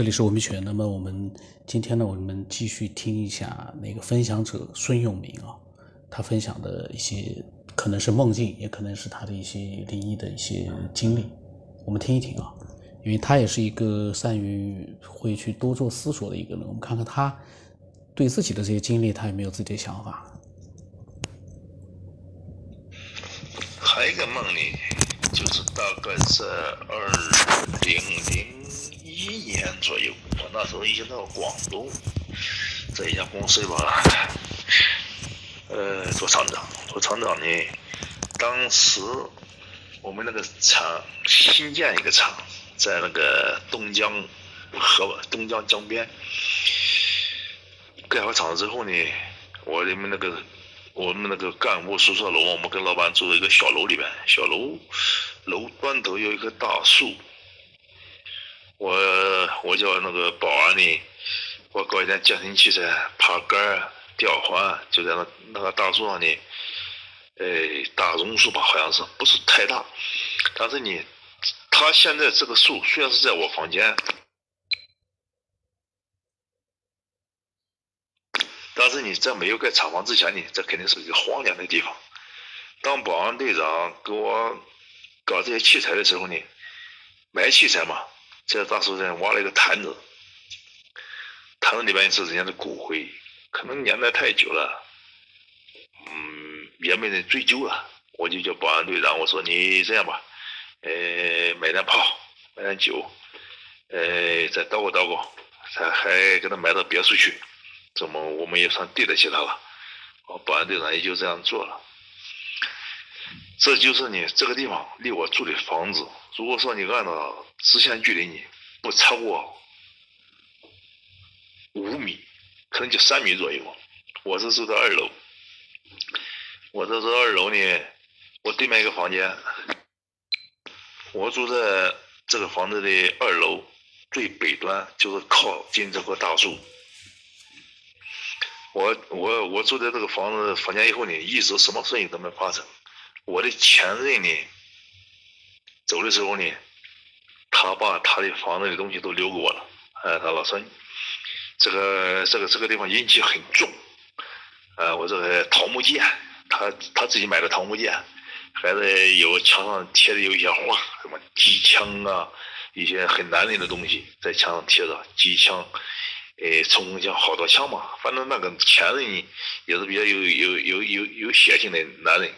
这里是文明学。那么我们今天呢，我们继续听一下那个分享者孙永明啊，他分享的一些可能是梦境，也可能是他的一些灵异的一些经历，我们听一听啊。因为他也是一个善于会去多做思索的一个人，我们看看他对自己的这些经历，他有没有自己的想法。还有一个梦呢，就是大概在二零零。一年左右，我那时候已经到广东，在一家公司吧，呃，做厂长。做厂长呢，当时我们那个厂新建一个厂，在那个东江河东江江边。盖好厂子之后呢，我们那个我们那个干部宿舍楼，我们跟老板住在一个小楼里边，小楼楼端头有一棵大树。我我叫那个保安呢，我搞一点健身器材，爬杆、吊环，就在那那个大树上呢。哎，大榕树吧，好像是不是太大，但是呢，它现在这个树虽然是在我房间，但是你在没有盖厂房之前呢，这肯定是一个荒凉的地方。当保安队长给我搞这些器材的时候呢，买器材嘛。在大树上挖了一个坛子，坛子里面是人家的骨灰，可能年代太久了，嗯，也没人追究了。我就叫保安队长，我说你这样吧，呃，买点炮，买点酒，呃，再叨咕叨咕，还还给他埋到别墅去，这么我们也算对得起他了。我保安队长也就这样做了。这就是你这个地方离我住的房子。如果说你按照直线距离，你不超过五米，可能就三米左右。我是住在二楼，我这是二楼呢，我对面一个房间，我住在这个房子的二楼最北端，就是靠近这棵大树。我我我住在这个房子房间以后呢，一直什么事情都没发生。我的前任呢，走的时候呢，他把他的房子的东西都留给我了。哎，他老说，这个这个这个地方阴气很重。呃，我这个桃木剑，他他自己买的桃木剑，还是有墙上贴的有一些画，什么机枪啊，一些很男人的东西在墙上贴着，机枪，呃，冲锋枪，好多枪嘛。反正那个前任也是比较有有有有有血性的男人。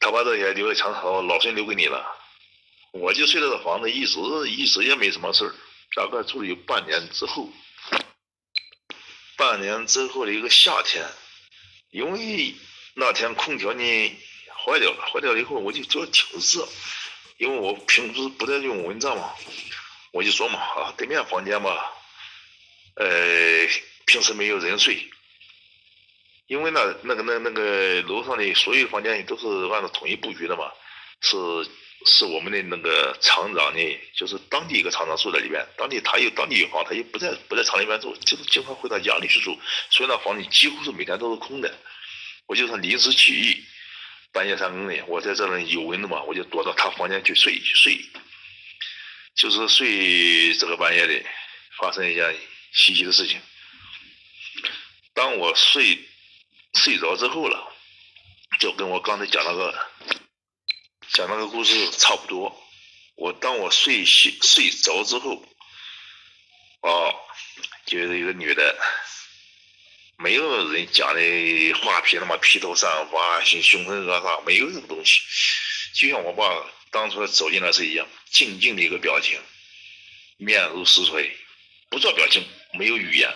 他把这些留在墙上，老孙留给你了。我就睡在这房子，一直一直也没什么事儿。大概住了有半年之后，半年之后的一个夏天，因为那天空调呢坏掉了，坏掉了以后我就觉得挺热，因为我平时不在用蚊帐嘛，我就说嘛啊，对面房间嘛，呃，平时没有人睡。因为那那个那那个楼上的所有房间都是按照统一布局的嘛，是是我们的那个厂长呢，就是当地一个厂长住在里边，当地他有当地有房，他又不在不在厂里边住，就是经常回到家里去住，所以那房子几乎是每天都是空的。我就是临时起意，半夜三更的，我在这里有蚊子嘛，我就躲到他房间去睡去睡，就是睡这个半夜的，发生一件稀奇的事情。当我睡。睡着之后了，就跟我刚才讲那个讲那个故事差不多。我当我睡醒睡着之后，哦，就是一个女的，没有人讲的画皮那么披头散发、凶凶神恶煞，没有这个东西。就像我爸当初走进来时一样，静静的一个表情，面如死水，不做表情，没有语言，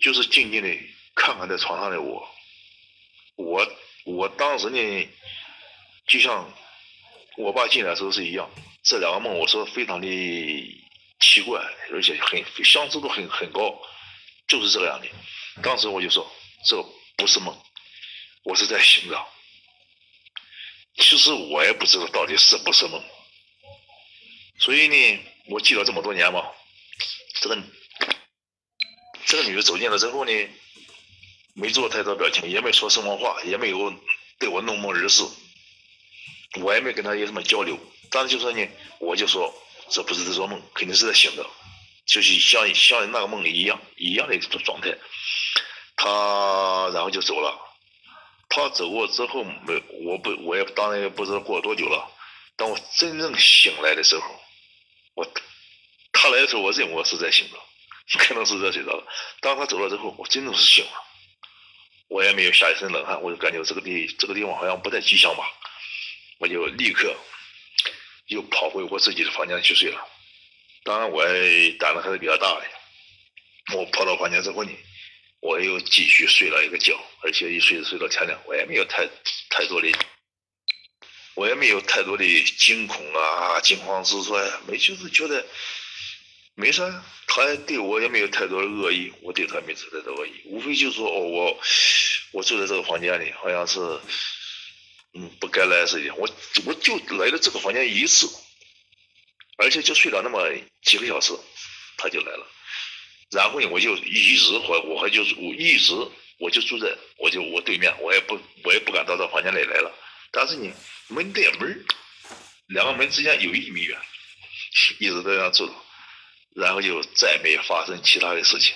就是静静的看看在床上的我。我我当时呢，就像我爸进来的时候是一样，这两个梦我说非常的奇怪，而且很相似度很很高，就是这个样的。当时我就说这不是梦，我是在醒着。其实我也不知道到底是不是梦，所以呢，我记了这么多年嘛，这个这个女的走进来之后呢。没做太多表情，也没说什么话，也没有对我弄梦而视，我也没跟他有什么交流。但是就说呢，我就说这不是在做梦，肯定是在醒着。就是像像那个梦一样一样的一种状态。他然后就走了。他走过之后，没我不我也当然也不知道过了多久了。当我真正醒来的时候，我他来的时候，我认为我是在醒着，可能是在睡着了。当他走了之后，我真的是醒了，我也没有下一身冷汗，我就感觉这个地这个地方好像不太吉祥吧，我就立刻又跑回我自己的房间去睡了。当然，我胆子还是比较大的。我跑到房间之后呢，我又继续睡了一个觉，而且一睡睡到天亮，我也没有太太多的。我也没有太多的惊恐啊、惊慌失措呀，没就是觉得没啥，他对我也没有太多的恶意，我对他没太多的恶意，无非就是说哦，我我住在这个房间里，好像是嗯不该来似的，我我就来了这个房间一次，而且就睡了那么几个小时，他就来了，然后呢，我就一直我我还就是我一直我就住在我就我对面，我也不我也不敢到这房间里来了，但是呢。门对门两个门之间有一米远，一直这样住，然后就再没发生其他的事情。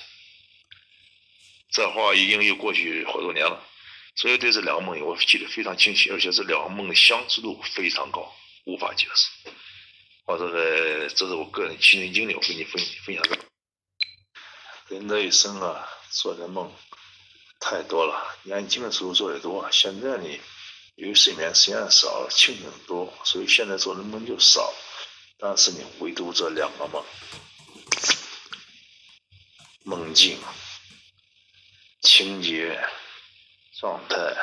这话已经又过去好多年了，所以对这两个梦我记得非常清晰，而且这两个梦的相似度非常高，无法解释。我这个这是我个人亲身经历，我跟你分分享的。人这一生啊，做的梦太多了，年轻的时候做的多，现在呢？由于睡眠时间少，清醒多，所以现在做的梦就少。但是呢，唯独这两个梦，梦境、情节、状态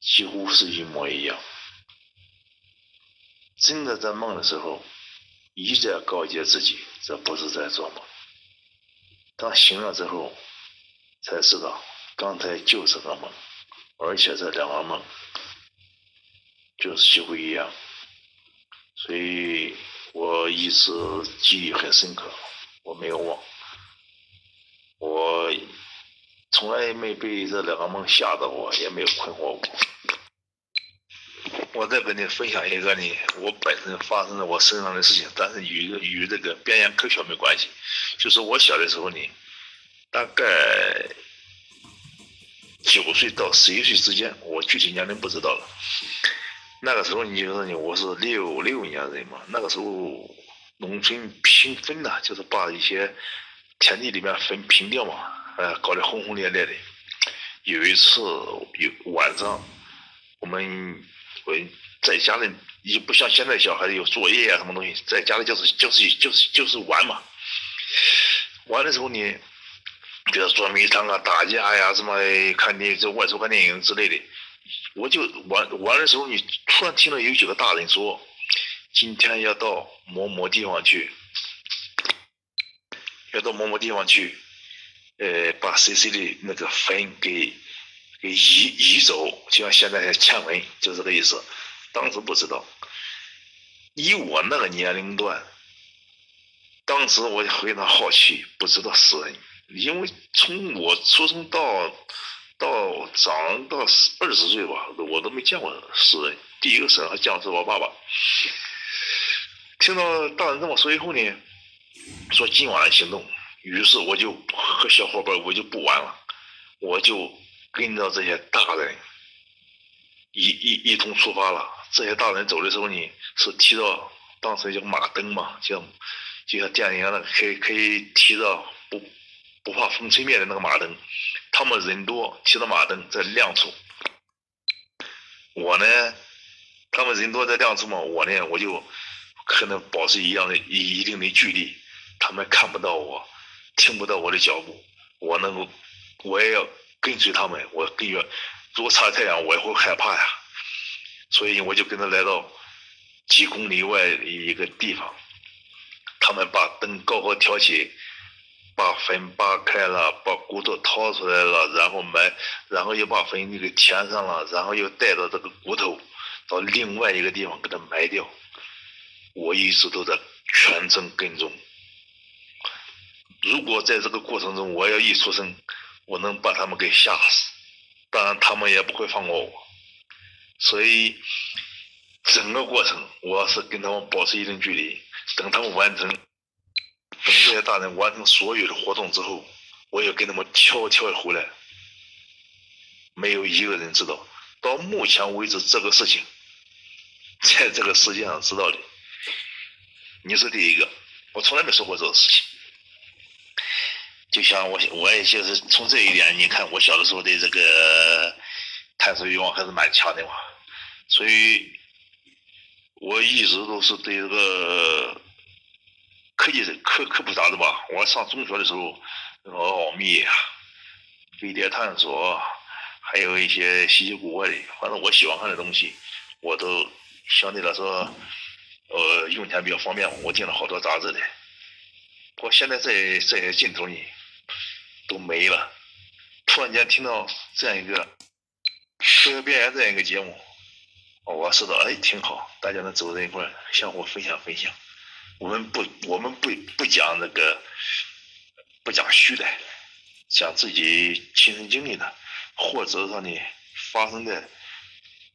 几乎是一模一样。真的在梦的时候，一再告诫自己，这不是在做梦。当醒了之后，才知道刚才就是个梦。而且这两个梦就是几乎一样，所以我一直记忆很深刻，我没有忘。我从来没被这两个梦吓到过，也没有困惑过。我再跟你分享一个呢，我本身发生在我身上的事情，但是与与这个边缘科学没关系。就是我小的时候呢，大概。九岁到十一岁之间，我具体年龄不知道了。那个时候，你就说你？我是六六年人嘛。那个时候，农村平分呐，就是把一些田地里面分平掉嘛，哎，搞得轰轰烈烈的。有一次，有晚上，我们我在家里，也不像现在小孩子有作业啊，什么东西，在家里就是就是就是就是玩嘛。玩的时候呢。比如捉迷藏啊、打架呀，什么看电影、外出看电影之类的，我就玩玩的时候，你突然听到有几个大人说：“今天要到某某地方去，要到某某地方去，呃，把 CC 的那个坟给给移移走，就像现在迁坟，就这个意思。”当时不知道，以我那个年龄段，当时我非常好奇，不知道死人。因为从我出生到到长到二十岁吧，我都没见过死人。第一个死人见的是我爸爸。听到大人这么说以后呢，说今晚行动，于是我就和小伙伴我就不玩了，我就跟着这些大人一一一同出发了。这些大人走的时候呢，是提着当时叫马灯嘛，像就像电影那个可以可以提着不。不怕风吹灭的那个马灯，他们人多，提着马灯在亮处。我呢，他们人多在亮处嘛，我呢，我就可能保持一样的一一定的距离，他们看不到我，听不到我的脚步，我能够，我也要跟随他们，我跟着，如果擦太阳，我也会害怕呀。所以我就跟他来到几公里外的一个地方，他们把灯高高挑起。把坟扒开了，把骨头掏出来了，然后埋，然后又把坟给填上了，然后又带着这个骨头到另外一个地方给它埋掉。我一直都在全程跟踪。如果在这个过程中我要一出声，我能把他们给吓死，当然他们也不会放过我。所以整个过程我是跟他们保持一定距离，等他们完成。等这些大人完成所有的活动之后，我也跟他们悄悄回来，没有一个人知道。到目前为止，这个事情在这个世界上知道的，你是第一个。我从来没说过这个事情。就像我，我也就是从这一点，你看我小的时候的这个探索欲望还是蛮强的嘛，所以我一直都是对这个科技科科普啥的吧。我上中学的时候，那个奥秘啊、飞碟探索，还有一些稀奇古怪的，反正我喜欢看的东西，我都相对来说，呃，用起来比较方便。我订了好多杂志的，我现在这这些镜头呢。都没了，突然间听到这样一个科学边缘这样一个节目，我知道，哎，挺好，大家能走在一块儿，相互分享分享。我们不，我们不不讲那个，不讲虚的，讲自己亲身经历的，或者说呢，发生在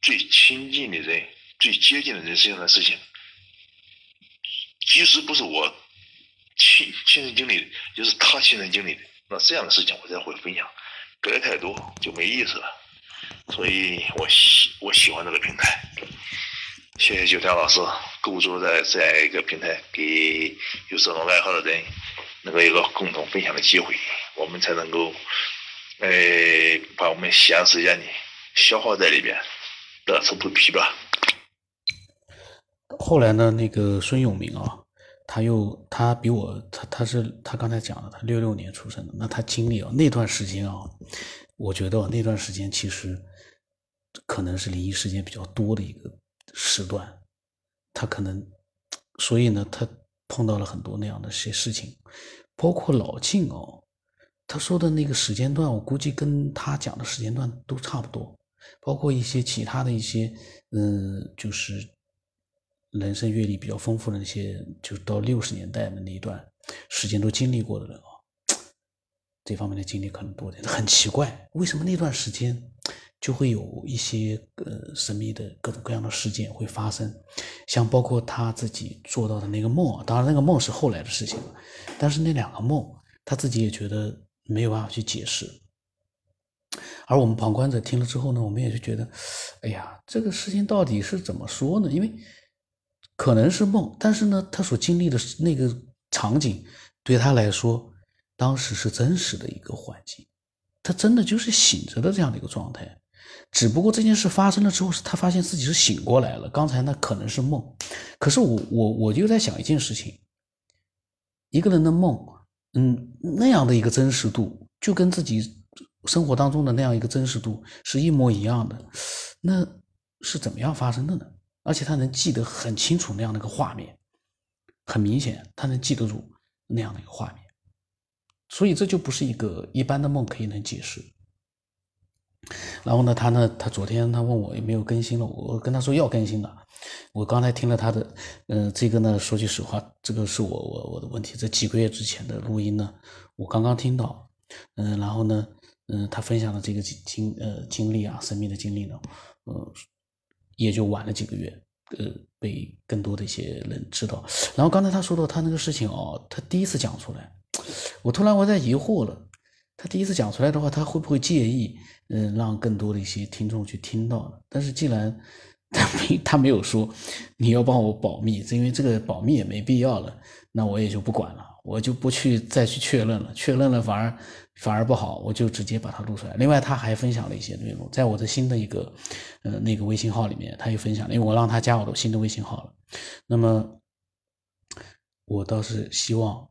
最亲近的人、最接近的人身上的事情。即使不是我亲亲身经历的，就是他亲身经历的。那这样的事情我才会分享，隔太多就没意思了，所以我喜我喜欢这个平台。谢谢九天老师构筑在这样一个平台，给有这种爱好的人能够有个共同分享的机会，我们才能够，呃，把我们闲时间里消耗在里边，乐此不疲吧。后来呢，那个孙永明啊。他又他比我他他是他刚才讲了，他六六年出生的，那他经历啊那段时间啊，我觉得那段时间其实可能是灵异事件比较多的一个时段，他可能所以呢，他碰到了很多那样的些事情，包括老庆哦，他说的那个时间段，我估计跟他讲的时间段都差不多，包括一些其他的一些嗯，就是。人生阅历比较丰富的那些，就到六十年代的那一段时间都经历过的人啊，这方面的经历可能多点。很奇怪，为什么那段时间就会有一些呃神秘的各种各样的事件会发生？像包括他自己做到的那个梦，当然那个梦是后来的事情，但是那两个梦他自己也觉得没有办法去解释。而我们旁观者听了之后呢，我们也是觉得，哎呀，这个事情到底是怎么说呢？因为。可能是梦，但是呢，他所经历的那个场景，对他来说，当时是真实的一个环境，他真的就是醒着的这样的一个状态。只不过这件事发生了之后，是他发现自己是醒过来了。刚才那可能是梦，可是我我我就在想一件事情：一个人的梦，嗯，那样的一个真实度，就跟自己生活当中的那样一个真实度是一模一样的，那是怎么样发生的呢？而且他能记得很清楚那样的一个画面，很明显他能记得住那样的一个画面，所以这就不是一个一般的梦可以能解释。然后呢，他呢，他昨天他问我有没有更新了，我跟他说要更新了。我刚才听了他的，嗯，这个呢，说句实话，这个是我我我的问题。这几个月之前的录音呢，我刚刚听到，嗯，然后呢，嗯，他分享的这个经呃经历啊，神秘的经历呢，嗯。也就晚了几个月，呃，被更多的一些人知道。然后刚才他说到他那个事情哦，他第一次讲出来，我突然我在疑惑了，他第一次讲出来的话，他会不会介意？嗯，让更多的一些听众去听到呢？但是既然 他没他没有说你要帮我保密，因为这个保密也没必要了，那我也就不管了。我就不去再去确认了，确认了反而反而不好，我就直接把它录出来。另外，他还分享了一些内容，在我的新的一个呃那个微信号里面，他也分享了，因为我让他加我的新的微信号了。那么，我倒是希望，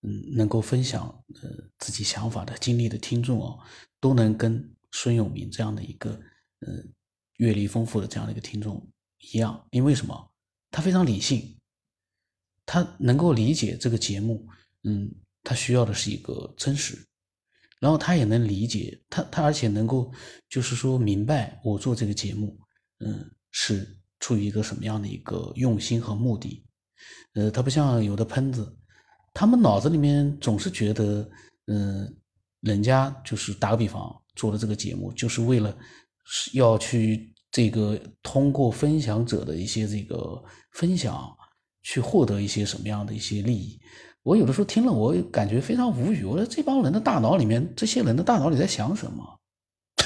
嗯，能够分享呃自己想法的经历的听众哦，都能跟孙永明这样的一个嗯阅历丰富的这样的一个听众一样，因为什么？他非常理性。他能够理解这个节目，嗯，他需要的是一个真实，然后他也能理解他，他而且能够就是说明白我做这个节目，嗯，是出于一个什么样的一个用心和目的，呃，他不像有的喷子，他们脑子里面总是觉得，嗯，人家就是打个比方做的这个节目，就是为了要去这个通过分享者的一些这个分享。去获得一些什么样的一些利益，我有的时候听了，我感觉非常无语。我说这帮人的大脑里面，这些人的大脑里在想什么？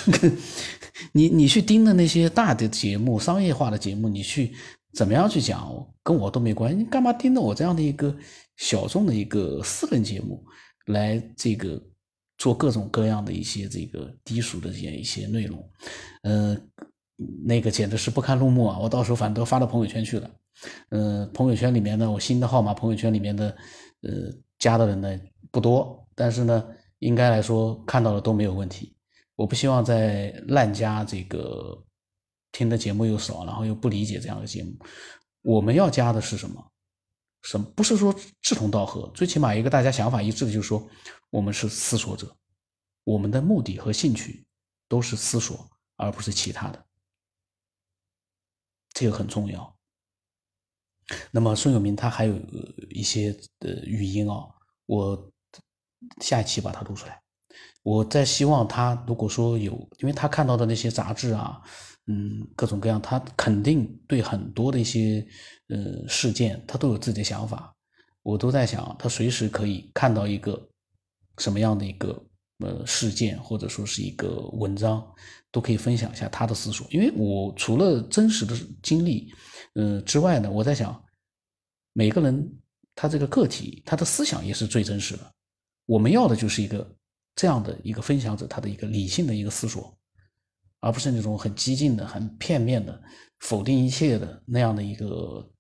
你你去盯着那些大的节目、商业化的节目，你去怎么样去讲，跟我都没关系。你干嘛盯着我这样的一个小众的一个私人节目来这个做各种各样的一些这个低俗的这些一些内容？呃，那个简直是不堪入目啊！我到时候反正都发到朋友圈去了。嗯，朋友圈里面呢，我新的号码朋友圈里面的呃加的人呢不多，但是呢，应该来说看到了都没有问题。我不希望在滥加这个听的节目又少，然后又不理解这样的节目。我们要加的是什么？什么不是说志同道合？最起码一个大家想法一致的，就是说我们是思索者，我们的目的和兴趣都是思索，而不是其他的。这个很重要。那么孙永明他还有一些呃语音啊，我下一期把它录出来。我在希望他，如果说有，因为他看到的那些杂志啊，嗯，各种各样，他肯定对很多的一些呃事件，他都有自己的想法。我都在想，他随时可以看到一个什么样的一个呃事件，或者说是一个文章，都可以分享一下他的思索。因为我除了真实的经历，嗯之外呢，我在想，每个人他这个个体，他的思想也是最真实的。我们要的就是一个。这样的一个分享者，他的一个理性的一个思索，而不是那种很激进的、很片面的否定一切的那样的一个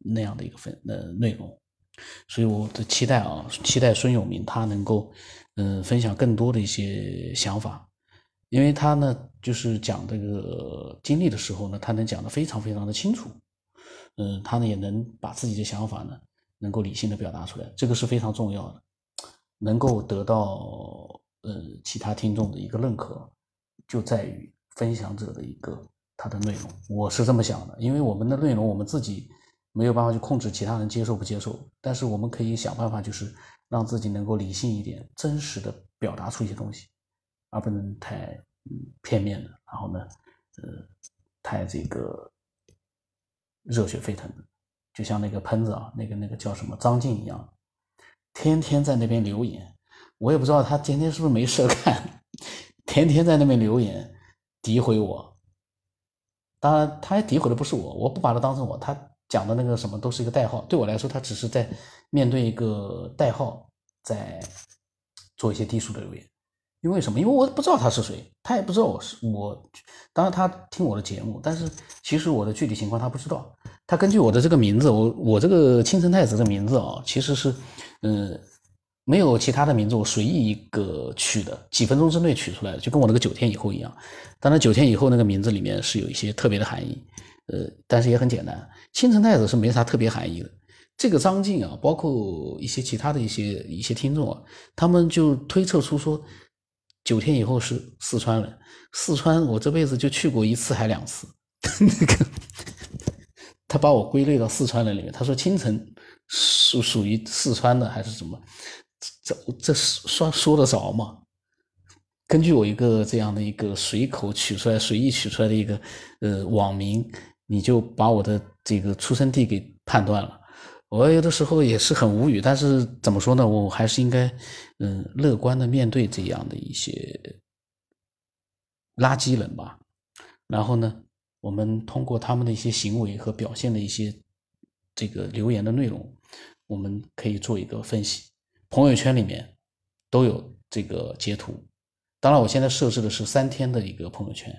那样的一个分呃内容。所以我的期待啊，期待孙永明他能够嗯分享更多的一些想法，因为他呢就是讲这个经历的时候呢，他能讲得非常非常的清楚，嗯，他呢也能把自己的想法呢能够理性的表达出来，这个是非常重要的。能够得到呃其他听众的一个认可，就在于分享者的一个他的内容。我是这么想的，因为我们的内容我们自己没有办法去控制其他人接受不接受，但是我们可以想办法，就是让自己能够理性一点，真实的表达出一些东西，而不能太片面的，然后呢，呃，太这个热血沸腾的，就像那个喷子啊，那个那个叫什么张晋一样。天天在那边留言，我也不知道他今天是不是没事干，天天在那边留言诋毁我。当然，他诋毁的不是我，我不把他当成我，他讲的那个什么都是一个代号。对我来说，他只是在面对一个代号，在做一些低俗的留言。因为什么？因为我不知道他是谁，他也不知道我是我。当然，他听我的节目，但是其实我的具体情况他不知道。他根据我的这个名字，我我这个青城太子的名字啊，其实是，嗯，没有其他的名字，我随意一个取的，几分钟之内取出来的，就跟我那个九天以后一样。当然，九天以后那个名字里面是有一些特别的含义，呃，但是也很简单。青城太子是没啥特别含义的。这个张晋啊，包括一些其他的一些一些听众啊，他们就推测出说。九天以后是四川人，四川我这辈子就去过一次还两次，那个他把我归类到四川人里面，他说青城属属于四川的还是什么？这这说说得着吗？根据我一个这样的一个随口取出来、随意取出来的一个呃网名，你就把我的这个出生地给判断了。我有的时候也是很无语，但是怎么说呢？我还是应该，嗯，乐观的面对这样的一些垃圾人吧。然后呢，我们通过他们的一些行为和表现的一些这个留言的内容，我们可以做一个分析。朋友圈里面都有这个截图，当然我现在设置的是三天的一个朋友圈，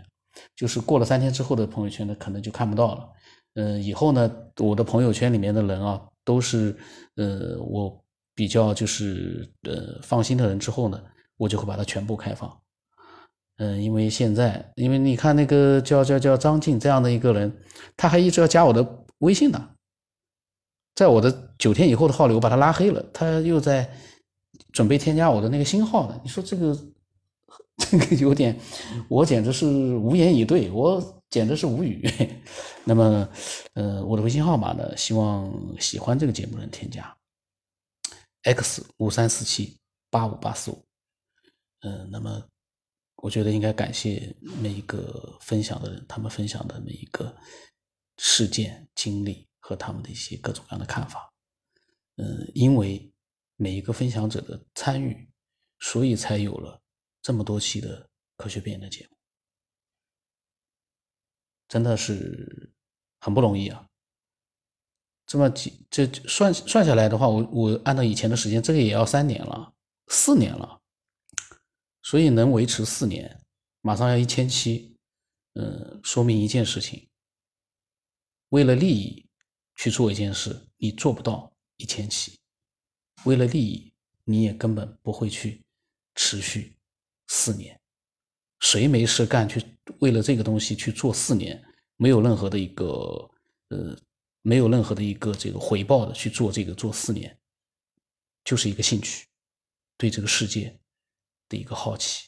就是过了三天之后的朋友圈呢，可能就看不到了。嗯，以后呢，我的朋友圈里面的人啊。都是，呃，我比较就是呃放心的人之后呢，我就会把它全部开放。嗯，因为现在，因为你看那个叫叫叫张静这样的一个人，他还一直要加我的微信呢，在我的九天以后的号里，我把他拉黑了，他又在准备添加我的那个新号呢。你说这个 这个有点，我简直是无言以对，我。简直是无语。那么，呃，我的微信号码呢？希望喜欢这个节目的人添加 x 五三四七八五八四五。嗯，那么我觉得应该感谢每一个分享的人，他们分享的每一个事件经历和他们的一些各种各样的看法。嗯，因为每一个分享者的参与，所以才有了这么多期的科学变的节目，真的是很不容易啊。这么几这算算下来的话，我我按照以前的时间，这个也要三年了，四年了，所以能维持四年，马上要一千期，嗯，说明一件事情：为了利益去做一件事，你做不到一千期；为了利益，你也根本不会去持续四年。谁没事干去为了这个东西去做四年，没有任何的一个呃。没有任何的一个这个回报的去做这个做四年，就是一个兴趣，对这个世界的一个好奇，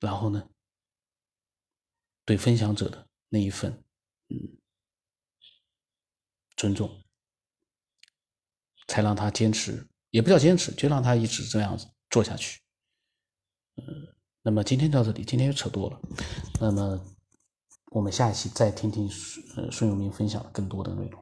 然后呢，对分享者的那一份嗯尊重，才让他坚持，也不叫坚持，就让他一直这样子做下去。嗯，那么今天到这里，今天又扯多了，那么。我们下一期再听听孙呃孙永明分享的更多的内容。